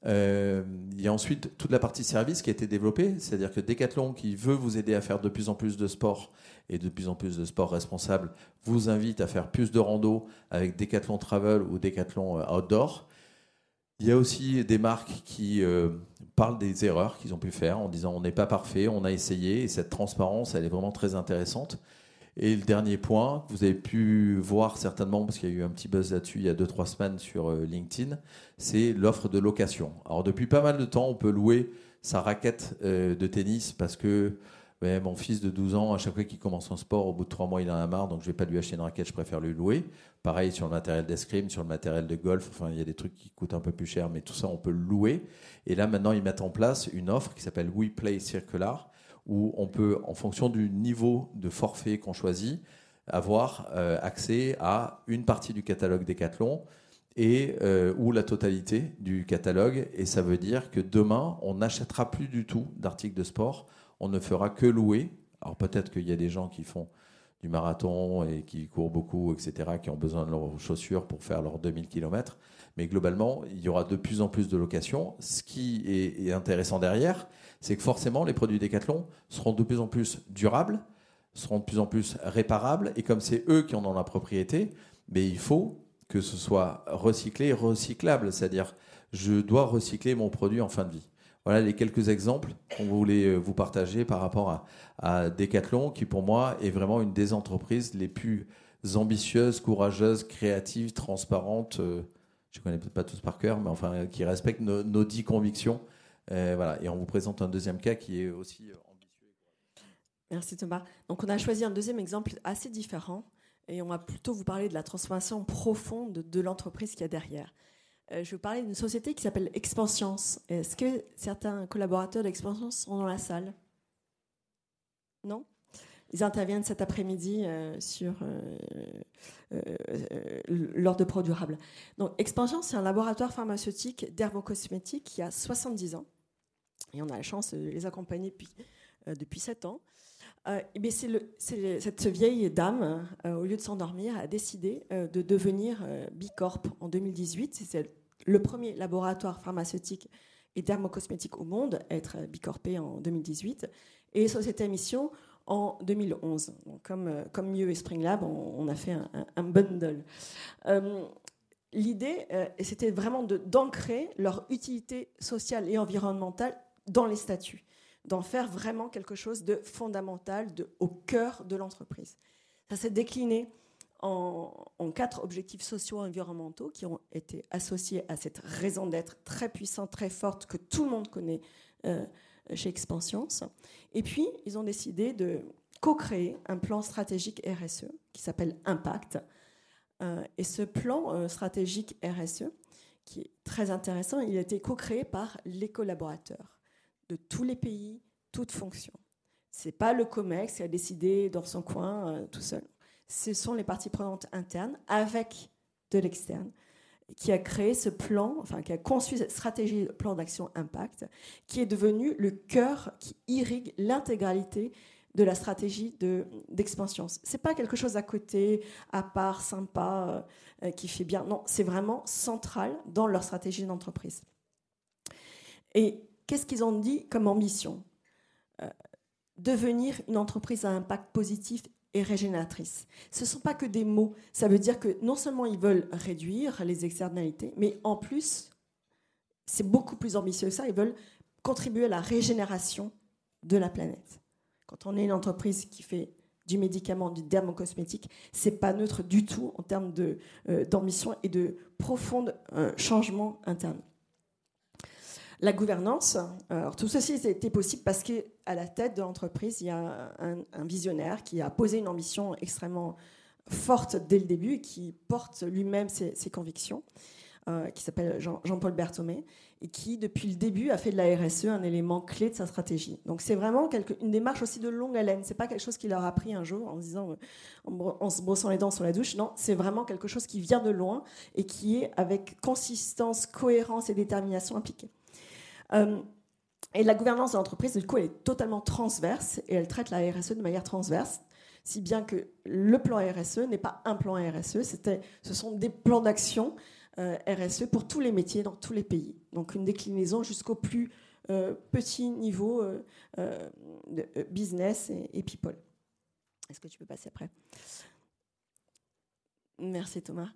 [SPEAKER 1] euh, il y a ensuite toute la partie service qui a été développée, c'est-à-dire que Decathlon, qui veut vous aider à faire de plus en plus de sport et de plus en plus de sport responsable, vous invite à faire plus de rando avec Decathlon Travel ou Decathlon euh, Outdoor. Il y a aussi des marques qui euh, parlent des erreurs qu'ils ont pu faire en disant on n'est pas parfait, on a essayé, et cette transparence, elle est vraiment très intéressante. Et le dernier point, que vous avez pu voir certainement, parce qu'il y a eu un petit buzz là-dessus il y a 2-3 semaines sur euh, LinkedIn, c'est l'offre de location. Alors depuis pas mal de temps, on peut louer sa raquette euh, de tennis parce que mon fils de 12 ans, à chaque fois qu'il commence son sport, au bout de 3 mois, il en a marre, donc je ne vais pas lui acheter une raquette, je préfère lui louer. Pareil sur le matériel d'escrime, sur le matériel de golf, enfin il y a des trucs qui coûtent un peu plus cher, mais tout ça on peut le louer. Et là maintenant, ils mettent en place une offre qui s'appelle We Play Circular où on peut, en fonction du niveau de forfait qu'on choisit, avoir euh, accès à une partie du catalogue Decathlon et euh, ou la totalité du catalogue. Et ça veut dire que demain, on n'achètera plus du tout d'articles de sport. On ne fera que louer. Alors peut-être qu'il y a des gens qui font du marathon et qui courent beaucoup, etc., qui ont besoin de leurs chaussures pour faire leurs 2000 km. Mais globalement, il y aura de plus en plus de locations. Ce qui est intéressant derrière, c'est que forcément, les produits Decathlon seront de plus en plus durables, seront de plus en plus réparables, et comme c'est eux qui en ont la propriété, mais il faut que ce soit recyclé recyclable, c'est-à-dire je dois recycler mon produit en fin de vie. Voilà les quelques exemples qu'on voulait euh, vous partager par rapport à, Decathlon, qui pour moi est vraiment une des entreprises les plus ambitieuses, courageuses, créatives, transparentes. Euh, je ne connais peut-être pas tous par cœur, mais enfin qui respectent nos, dix convictions euh, voilà. Et on vous présente un deuxième cas qui est aussi ambitieux.
[SPEAKER 2] Merci Thomas. Donc on a choisi un deuxième exemple assez différent et on va plutôt vous parler de la transformation profonde de, l'entreprise qu'il y a derrière. Euh, je vais vous parler d'une société qui s'appelle Expansience. Est-ce que certains collaborateurs d'Expansience sont dans la salle? Non? Ils interviennent cet après-midi sur l'ordre de pro durable. Donc, Expansion, c'est un laboratoire pharmaceutique d'herbocosmétiques qui a 70 ans. Et on a la chance de les accompagner depuis, euh, depuis 7 ans. Euh, le, cette vieille dame, euh, au lieu de s'endormir, a décidé de devenir Bicorp en 2018. C'est le premier laboratoire pharmaceutique et dermocosmétique au monde à être bicorpé en 2018. Et Société mission en 2011. comme, comme Mieux et Spring Lab, on, a fait un bundle. L'idée, c'était vraiment d'ancrer leur utilité sociale et environnementale dans les statuts, d'en faire vraiment quelque chose de fondamental, de, au cœur de l'entreprise. Ça s'est décliné en, quatre objectifs sociaux et environnementaux qui ont été associés à cette raison d'être très puissante, très forte, que tout le monde connaît euh, chez Expansions. Et puis, ils ont décidé de co-créer un plan stratégique RSE qui s'appelle Impact. Euh, et ce plan euh, stratégique RSE, qui est très intéressant, il a été co-créé par les collaborateurs de tous les pays, toutes fonctions. Ce n'est pas le COMEX qui a décidé dans son coin euh, tout seul. Ce sont les parties prenantes internes avec de l'externe qui a créé ce plan, enfin qui a conçu cette stratégie de plan d'action impact, qui est devenu le cœur qui irrigue l'intégralité de la stratégie d'expansion. Ce n'est pas quelque chose à côté, à part, sympa, euh, qui fait bien. Non, c'est vraiment central dans leur stratégie d'entreprise. Et Qu'est-ce qu'ils ont dit comme ambition? Euh, Devenir une entreprise à impact positif et régénératrice. Ce ne sont pas que des mots. Ça veut dire que non seulement ils veulent réduire les externalités, mais en plus, c'est beaucoup plus ambitieux que ça, ils veulent contribuer à la régénération de la planète. Quand on est une entreprise qui fait du médicament, du dermocosmétique, c'est pas neutre du tout en termes euh, d'ambition et de profond euh, changement interne. La gouvernance, alors tout ceci était possible parce qu'à la tête de l'entreprise, il y a un, visionnaire qui a posé une ambition extrêmement forte dès le début et qui porte lui-même ses, convictions, euh, qui s'appelle Jean, paul Berthomé. et qui, depuis le début, a fait de la RSE un élément clé de sa stratégie. Donc c'est vraiment une démarche aussi de longue haleine. C'est pas quelque chose qui leur a pris un jour en disant, en, se brossant les dents sur la douche. Non, c'est vraiment quelque chose qui vient de loin et qui est avec consistance, cohérence et détermination impliquée. Euh, et la gouvernance de l'entreprise, du coup, elle est totalement transverse et elle traite la RSE de manière transverse si bien que le plan RSE n'est pas un plan RSE, ce sont des plans d'action euh, RSE pour tous les métiers dans tous les pays. Donc une déclinaison jusqu'au plus euh, petit niveau de business et, people. Est-ce que tu peux passer après? Merci Thomas.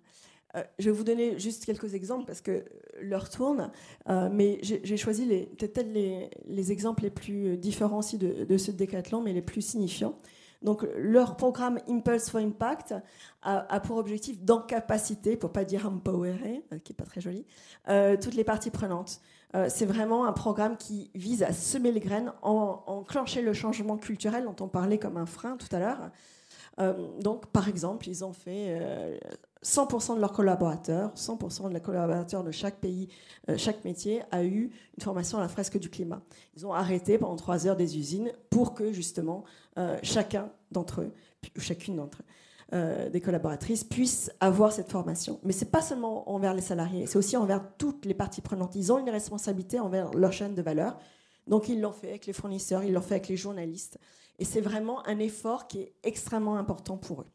[SPEAKER 2] Je vais vous donner juste quelques exemples parce que l'heure tourne, mais j'ai choisi peut-être les, les, exemples les plus différents aussi de, de ce décathlon, mais les plus signifiants. Donc leur programme Impulse for Impact a, pour objectif d'encapaciter, pour pas dire empowerer, euh, qui est pas très joli, euh, toutes les parties prenantes. Euh, c'est vraiment un programme qui vise à semer les graines, en, enclencher le changement culturel dont on parlait comme un frein tout à l'heure. Donc, par exemple, ils ont fait 100% de leurs collaborateurs, 100% de les collaborateurs de chaque pays, euh, chaque métier a eu une formation à la fresque du climat. Ils ont arrêté pendant trois heures des usines pour que justement euh, chacun d'entre eux, ou chacune d'entre eux, euh, des collaboratrices puisse avoir cette formation. Mais c'est pas seulement envers les salariés, c'est aussi envers toutes les parties prenantes. Ils ont une responsabilité envers leur chaîne de valeur. Donc ils l'ont fait avec les fournisseurs, ils l'ont fait avec les journalistes. Et c'est vraiment un effort qui est extrêmement important pour eux.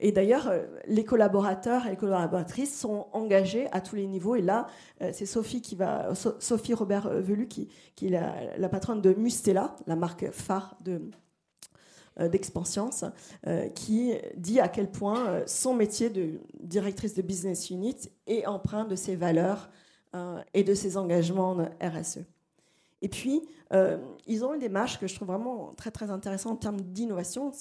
[SPEAKER 2] Et d'ailleurs, euh, les collaborateurs et les collaboratrices sont engagés à tous les niveaux. Et là, euh, c'est Sophie qui va, Sophie Robert euh, Velu, qui, qui est la, patronne de Mustela, la marque phare de d'Expansience, qui dit à quel point son métier de directrice de business unit est empreint de ses valeurs et de ses engagements RSE. Et puis, ils ont une démarche que je trouve vraiment très très intéressante en termes d'innovation.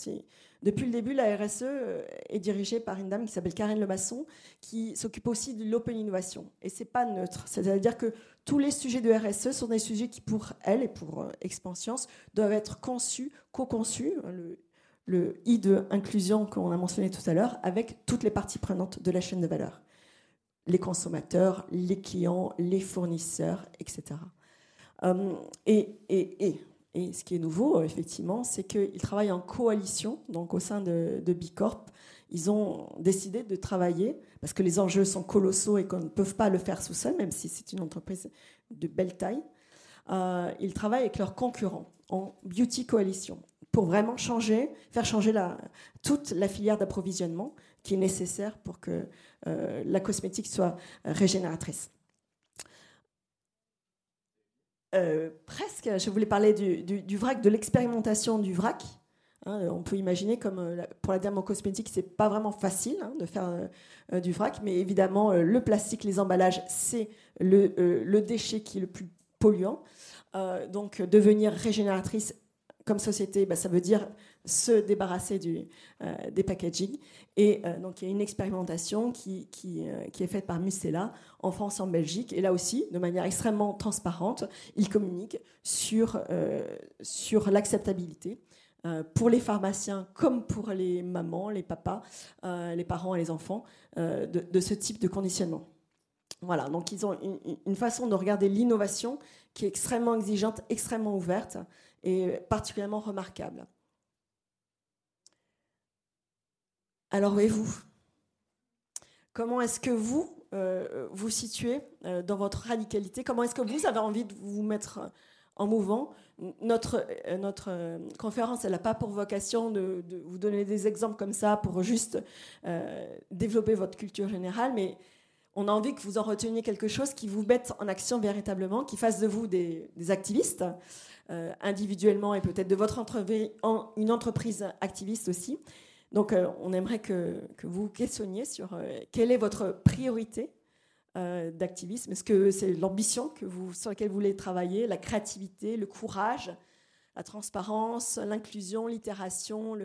[SPEAKER 2] Depuis le début, la RSE euh, est dirigée par une dame qui s'appelle Karine Lemasson, qui s'occupe aussi de l'open innovation. Et c'est pas neutre. C'est-à-dire que tous les sujets de RSE sont des sujets qui, pour elle et pour euh, Expansience, doivent être conçus, co-conçus, le, le I de inclusion qu'on a mentionné tout à l'heure, avec toutes les parties prenantes de la chaîne de valeur. Les consommateurs, les clients, les fournisseurs, etc. Euh, et, ce qui est nouveau, euh, effectivement, c'est qu'ils travaillent en coalition, donc au sein de, Bicorp. Ils ont décidé de travailler, parce que les enjeux sont colossaux et qu'on ne peut pas le faire sous seul, même si c'est une entreprise de belle taille. Euh, ils travaillent avec leurs concurrents en Beauty Coalition pour vraiment changer, faire changer toute la filière d'approvisionnement qui est nécessaire pour que la cosmétique soit régénératrice. Euh, presque, je voulais parler du, vrac, de l'expérimentation du vrac. Hein, on peut imaginer comme euh, pour la dermocosmétique, c'est pas vraiment facile hein, de faire euh, du vrac, mais évidemment, le plastique, les emballages, c'est le, le, déchet qui est le plus polluant. donc, devenir régénératrice comme société, bah, ça veut dire se débarrasser euh, des packaging. Et euh, donc, il y a une expérimentation qui, euh, est faite par Mustela en France en Belgique. Et là aussi, de manière extrêmement transparente, ils communiquent sur, l'acceptabilité pour les pharmaciens comme pour les mamans, les papas, les parents et les enfants de, de, ce type de conditionnement. Voilà, donc ils ont une, une façon de regarder l'innovation qui est extrêmement exigeante, extrêmement ouverte et particulièrement remarquable. Alors, et vous? Comment est-ce que vous euh, vous situez euh, dans votre radicalité? Comment est-ce que vous avez envie de vous mettre en mouvement? Notre, euh, notre conférence, elle n'a pas pour vocation de, vous donner des exemples comme ça pour juste développer votre culture générale, mais on a envie que vous en reteniez quelque chose qui vous mette en action véritablement, qui fasse de vous des, activistes individuellement et peut-être de votre entreprise, une entreprise activiste aussi, donc, euh, on aimerait que, vous questionniez sur euh, quelle est votre priorité euh, d'activisme. Est-ce que c'est l'ambition que vous, sur laquelle vous voulez travailler, la créativité, le courage, la transparence, l'inclusion, l'itération,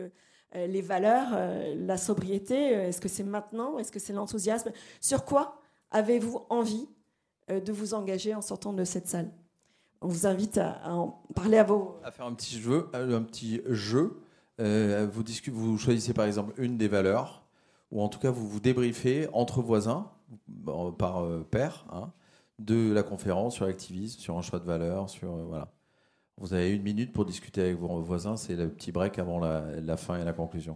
[SPEAKER 2] les valeurs, la sobriété? Est-ce que c'est maintenant? Est-ce que c'est l'enthousiasme? Sur quoi avez-vous envie de vous engager en sortant de cette salle? On vous invite à, en parler à vos...
[SPEAKER 1] À faire un petit jeu. Un petit jeu. Euh, vous, vous choisissez par exemple une des valeurs, ou en tout cas vous vous débriefez entre voisins, par euh, pair, hein, de la conférence sur l'activisme, sur un choix de valeur, sur voilà. Vous avez une minute pour discuter avec vos voisins. C'est le petit break avant la fin et la conclusion.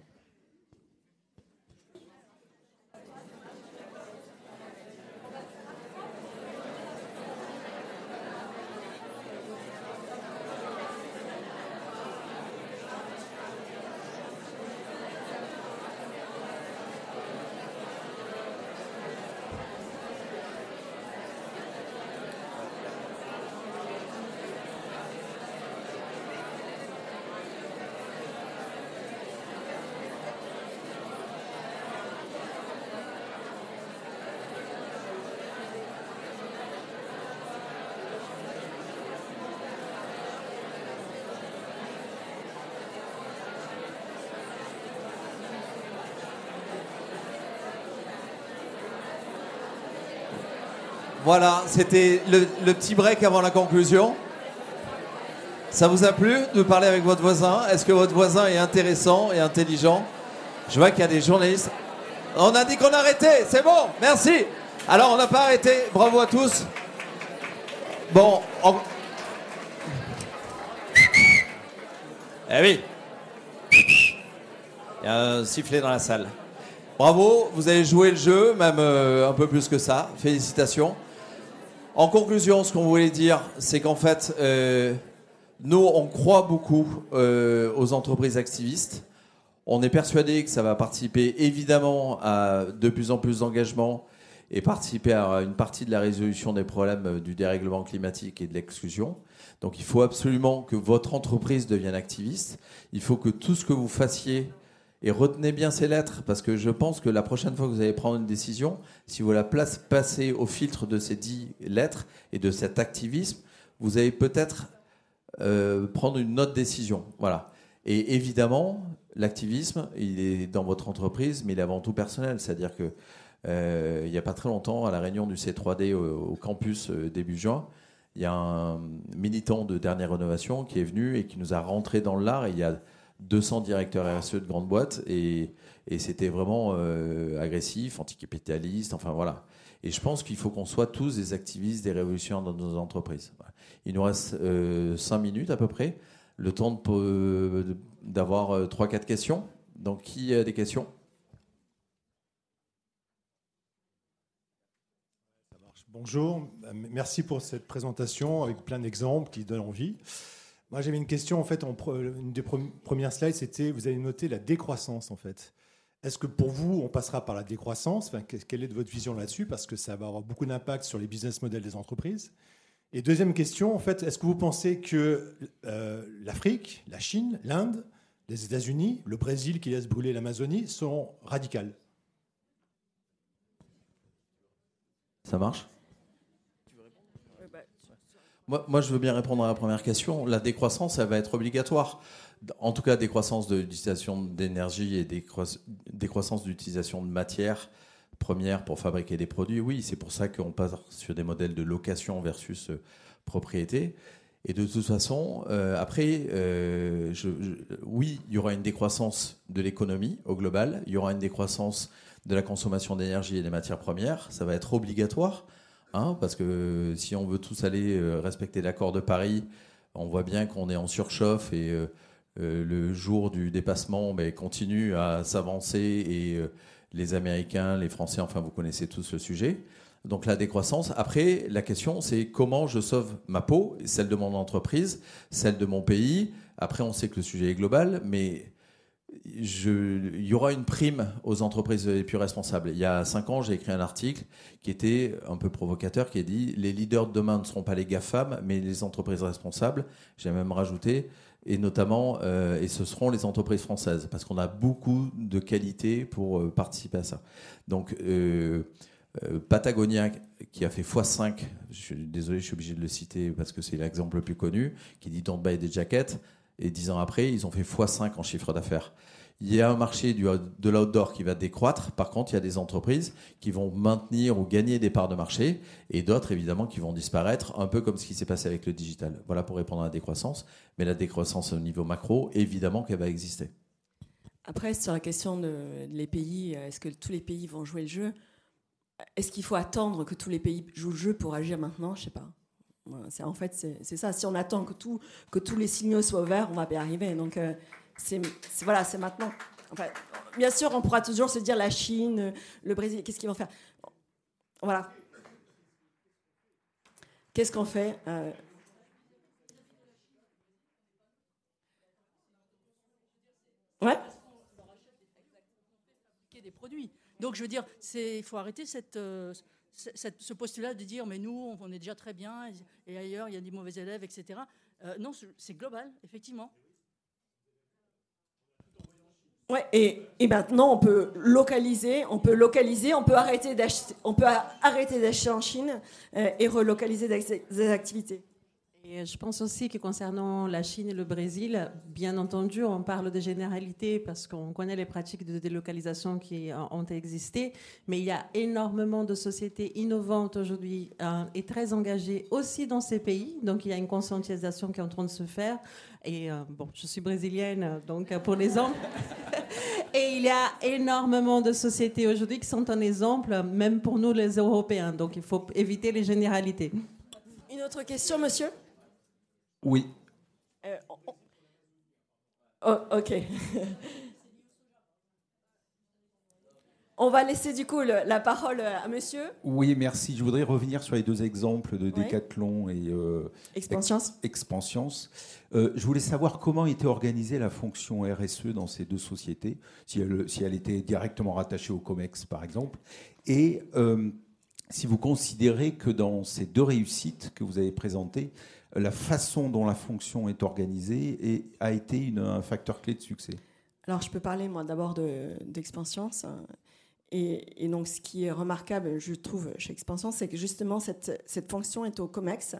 [SPEAKER 1] Voilà, c'était le, petit break avant la conclusion. Ça vous a plu de parler avec votre voisin? Est-ce que votre voisin est intéressant et intelligent? Je vois qu'il y a des journalistes. On a dit qu'on arrêtait, c'est bon, merci. Alors on n'a pas arrêté, bravo à tous. Bon, Eh oui. Il y a un sifflet dans la salle. Bravo, vous avez joué le jeu, même euh, un peu plus que ça. Félicitations. En conclusion, ce qu'on voulait dire, c'est qu'en fait, euh, nous, on croit beaucoup euh, aux entreprises activistes. On est persuadé que ça va participer évidemment à de plus en plus d'engagement et participer à une partie de la résolution des problèmes du dérèglement climatique et de l'exclusion. Donc il faut absolument que votre entreprise devienne activiste. Il faut que tout ce que vous fassiez et retenez bien ces lettres, parce que je pense que la prochaine fois que vous allez prendre une décision, si vous la passez au filtre de ces dix lettres et de cet activisme, vous allez peut-être euh, prendre une autre décision. Voilà. Et évidemment, l'activisme, il est dans votre entreprise, mais il est avant tout personnel. C'est-à-dire que euh, n'y a pas très longtemps, à la réunion du C3D au, campus euh, début juin, il y a un militant de dernière rénovation qui est venu et qui nous a rentré dans l'art. Il y a 200 directeurs RSE de grandes boîtes et, c'était vraiment euh, agressif, anticapitaliste, enfin voilà. Et je pense qu'il faut qu'on soit tous des activistes, des révolutions dans nos entreprises. Il nous reste 5 euh, minutes à peu près, le temps d'avoir 3-4 euh, questions. Donc qui a des questions?
[SPEAKER 3] Bonjour, merci pour cette présentation avec plein d'exemples qui donnent envie. Moi, j'avais une question, en fait, une des premières slides, c'était, vous avez noté la décroissance, en fait. Est-ce que pour vous, on passera par la décroissance? Quelle est votre vision là-dessus? Parce que ça va avoir beaucoup d'impact sur les business models des entreprises. Et deuxième question, en fait, est-ce que vous pensez que euh, l'Afrique, la Chine, l'Inde, les États-Unis, le Brésil qui laisse brûler l'Amazonie sont radicales?
[SPEAKER 1] Ça marche? Moi, je veux bien répondre à la première question. La décroissance, elle va être obligatoire. En tout cas, décroissance de l'utilisation d'énergie et décroissance d'utilisation de matières premières pour fabriquer des produits. Oui, c'est pour ça qu'on passe sur des modèles de location versus euh, propriété. Et de toute façon, euh, après, euh, oui, il y aura une décroissance de l'économie au global, il y aura une décroissance de la consommation d'énergie et des matières premières, ça va être obligatoire. Hein, parce que si on veut tous aller euh, respecter l'accord de Paris, on voit bien qu'on est en surchauffe et euh, euh, le jour du dépassement ben, continue à s'avancer et les Américains, les Français, enfin vous connaissez tous le sujet. Donc la décroissance. Après, la question, c'est comment je sauve ma peau, celle de mon entreprise, celle de mon pays. Après, on sait que le sujet est global, mais il y aura une prime aux entreprises les plus responsables. Il y a cinq ans, j'ai écrit un article qui était un peu provocateur, qui a dit les leaders de demain ne seront pas les GAFAM, mais les entreprises responsables. J'ai même rajouté, et notamment, euh, et ce seront les entreprises françaises, parce qu'on a beaucoup de qualités pour euh, participer à ça. Donc, euh, Patagonia, qui a fait x5, je suis désolé, je suis obligé de le citer parce que c'est l'exemple le plus connu, qui dit Don't buy des jackets. Et dix ans après, ils ont fait x5 en chiffre d'affaires. Il y a un marché de l'outdoor qui va décroître. Par contre, il y a des entreprises qui vont maintenir ou gagner des parts de marché et d'autres, évidemment, qui vont disparaître, un peu comme ce qui s'est passé avec le digital. Voilà pour répondre à la décroissance. Mais la décroissance au niveau macro, évidemment qu'elle va exister.
[SPEAKER 2] Après, sur la question de les pays, est-ce que tous les pays vont jouer le jeu? Est-ce qu'il faut attendre que tous les pays jouent le jeu pour agir maintenant? Je sais pas. En fait c'est ça. Si on attend que tous les signaux soient ouverts, on va y arriver. Donc euh, voilà, c'est maintenant. bien sûr, on pourra toujours se dire la Chine, le Brésil, qu'est-ce qu'ils vont faire? Voilà. Qu'est-ce qu'on fait euh, Ouais.
[SPEAKER 4] Des produits. Donc je veux dire, il faut arrêter cette, euh, ce postulat de dire mais nous on est déjà très bien et, ailleurs il y a des mauvais élèves, etc. Euh, non, c'est global, effectivement.
[SPEAKER 2] Ouais, et, et, maintenant on peut localiser, on peut localiser, on peut arrêter d'acheter, on peut arrêter d'acheter en Chine euh, et relocaliser des activités.
[SPEAKER 5] Et je pense aussi que concernant la Chine et le Brésil, bien entendu, on parle de généralité parce qu'on connaît les pratiques de délocalisation qui ont existé, mais il y a énormément de sociétés innovantes aujourd'hui euh, et très engagées aussi dans ces pays. Donc il y a une conscientisation qui est en train de se faire. Et euh, bon, je suis brésilienne, donc pour l'exemple. <laughs> et il y a énormément de sociétés aujourd'hui qui sont un exemple, même pour nous les Européens. Donc il faut éviter les généralités.
[SPEAKER 2] Une autre question, monsieur?
[SPEAKER 6] Oui.
[SPEAKER 2] Euh, oh, ok. <laughs> On va laisser du coup la parole à monsieur.
[SPEAKER 6] Oui, merci. Je voudrais revenir sur les deux exemples de Decathlon et euh,
[SPEAKER 2] Expansions.
[SPEAKER 6] Euh, je voulais savoir comment était organisée la fonction RSE dans ces deux sociétés, si elle, si elle était directement rattachée au COMEX par exemple, et si vous considérez que dans ces deux réussites que vous avez présentées, la façon dont la fonction est organisée a été un facteur clé de succès
[SPEAKER 2] Alors, je peux parler, moi, d'abord d'Expansions. et, donc, ce qui est remarquable, je trouve, chez Expansions, c'est que justement, cette, fonction est au COMEX.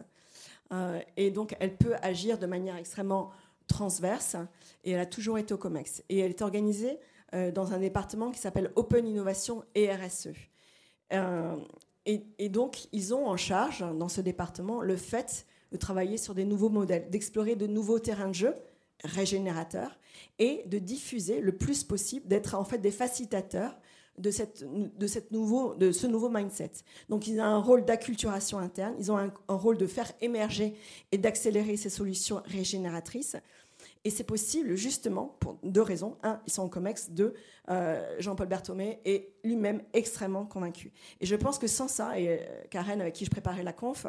[SPEAKER 2] Euh, et donc, elle peut agir de manière extrêmement transverse. Et elle a toujours été au COMEX. Et elle est organisée euh, dans un département qui s'appelle Open Innovation et RSE. Euh, et, donc, ils ont en charge, dans ce département, le fait de travailler sur des nouveaux modèles, d'explorer de nouveaux terrains de jeu régénérateurs et de diffuser le plus possible, d'être en fait des facilitateurs de, cette, de, ce nouveau mindset. Donc ils ont un rôle d'acculturation interne, ils ont un, rôle de faire émerger et d'accélérer ces solutions régénératrices. Et c'est possible justement pour deux raisons. Un, ils sont en COMEX. Deux, euh, Jean-Paul Berthomé est lui-même extrêmement convaincu. Et je pense que sans ça, et euh, Karen avec qui je préparais la conf,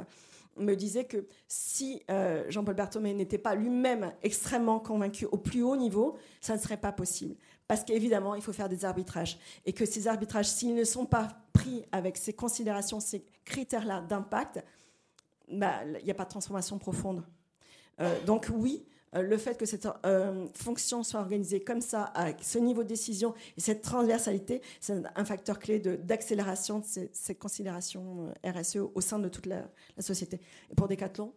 [SPEAKER 2] me disait que si euh, Jean-Paul Berthomé n'était pas lui-même extrêmement convaincu au plus haut niveau, ça ne serait pas possible. Parce qu'évidemment, il faut faire des arbitrages. Et que ces arbitrages, s'ils ne sont pas pris avec ces considérations, ces critères-là d'impact, bah, il n'y a pas de transformation profonde. Euh, donc oui, le fait que cette euh, fonction soit organisée comme ça, avec ce niveau de décision et cette transversalité, c'est un facteur clé d'accélération de, cette considération euh, RSE au sein de toute la, société. Et pour Decathlon?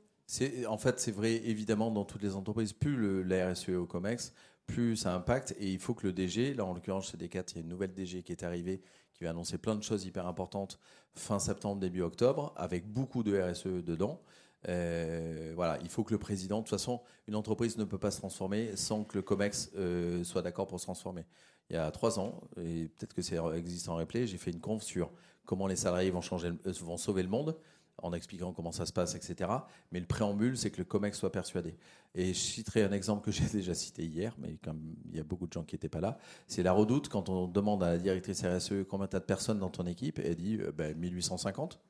[SPEAKER 1] En fait, c'est vrai évidemment dans toutes les entreprises, plus la RSE est au COMEX, plus ça impacte. Et il faut que le DG, là en l'occurrence chez Decathlon, il y a une nouvelle DG qui est arrivée, qui va annoncer plein de choses hyper importantes fin septembre, début octobre, avec beaucoup de RSE dedans. Euh, voilà, il faut que le président, de toute façon, une entreprise ne peut pas se transformer sans que le COMEX euh, soit d'accord pour se transformer. Il y a trois ans, et peut-être que c'est existant en replay, j'ai fait une conf sur comment les salariés vont, changer, euh, vont sauver le monde, en expliquant comment ça se passe, etc. Mais le préambule, c'est que le COMEX soit persuadé. Et je citerai un exemple que <laughs> j'ai déjà cité hier, mais comme il y a beaucoup de gens qui n'étaient pas là, c'est la redoute quand on demande à la directrice RSE combien tu as de personnes dans ton équipe, elle dit ben, 1850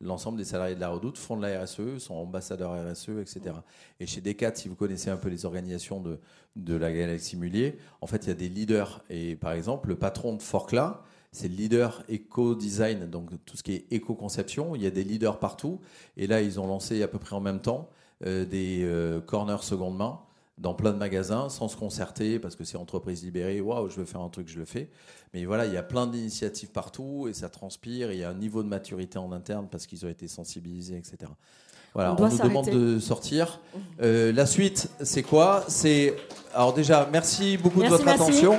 [SPEAKER 1] l'ensemble des salariés de la Redoute font de la RSE, sont ambassadeurs RSE, etc. Et chez Decat, si vous connaissez un peu les organisations de, de la galaxie Mullier, en fait, il y a des leaders. Et par exemple, le patron de Forclaz, c'est le leader éco-design, donc tout ce qui est éco-conception. Il y a des leaders partout. Et là, ils ont lancé à peu près en même temps euh, des euh, corners seconde main dans plein de magasins sans se concerter parce que c'est entreprise libérée. Waouh, je veux faire un truc, je le fais. Mais voilà, il y a plein d'initiatives partout et ça transpire. Il y a un niveau de maturité en interne parce qu'ils ont été sensibilisés, etc. Voilà, on, nous demande de sortir. Euh, la suite, c'est quoi? C'est alors déjà, merci beaucoup de votre attention.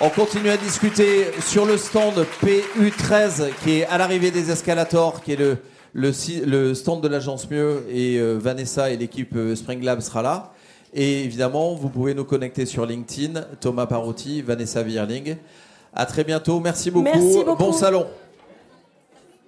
[SPEAKER 1] On continue à discuter sur le stand PU13 qui est à l'arrivée des escalators, qui est le, le, stand de l'agence Mieux et euh, Vanessa et l'équipe euh, Spring Lab sera là. Et évidemment, vous pouvez nous connecter sur LinkedIn, Thomas Parotti, Vanessa Vierling. À très bientôt. Merci beaucoup.
[SPEAKER 2] Merci beaucoup.
[SPEAKER 1] Bon salon.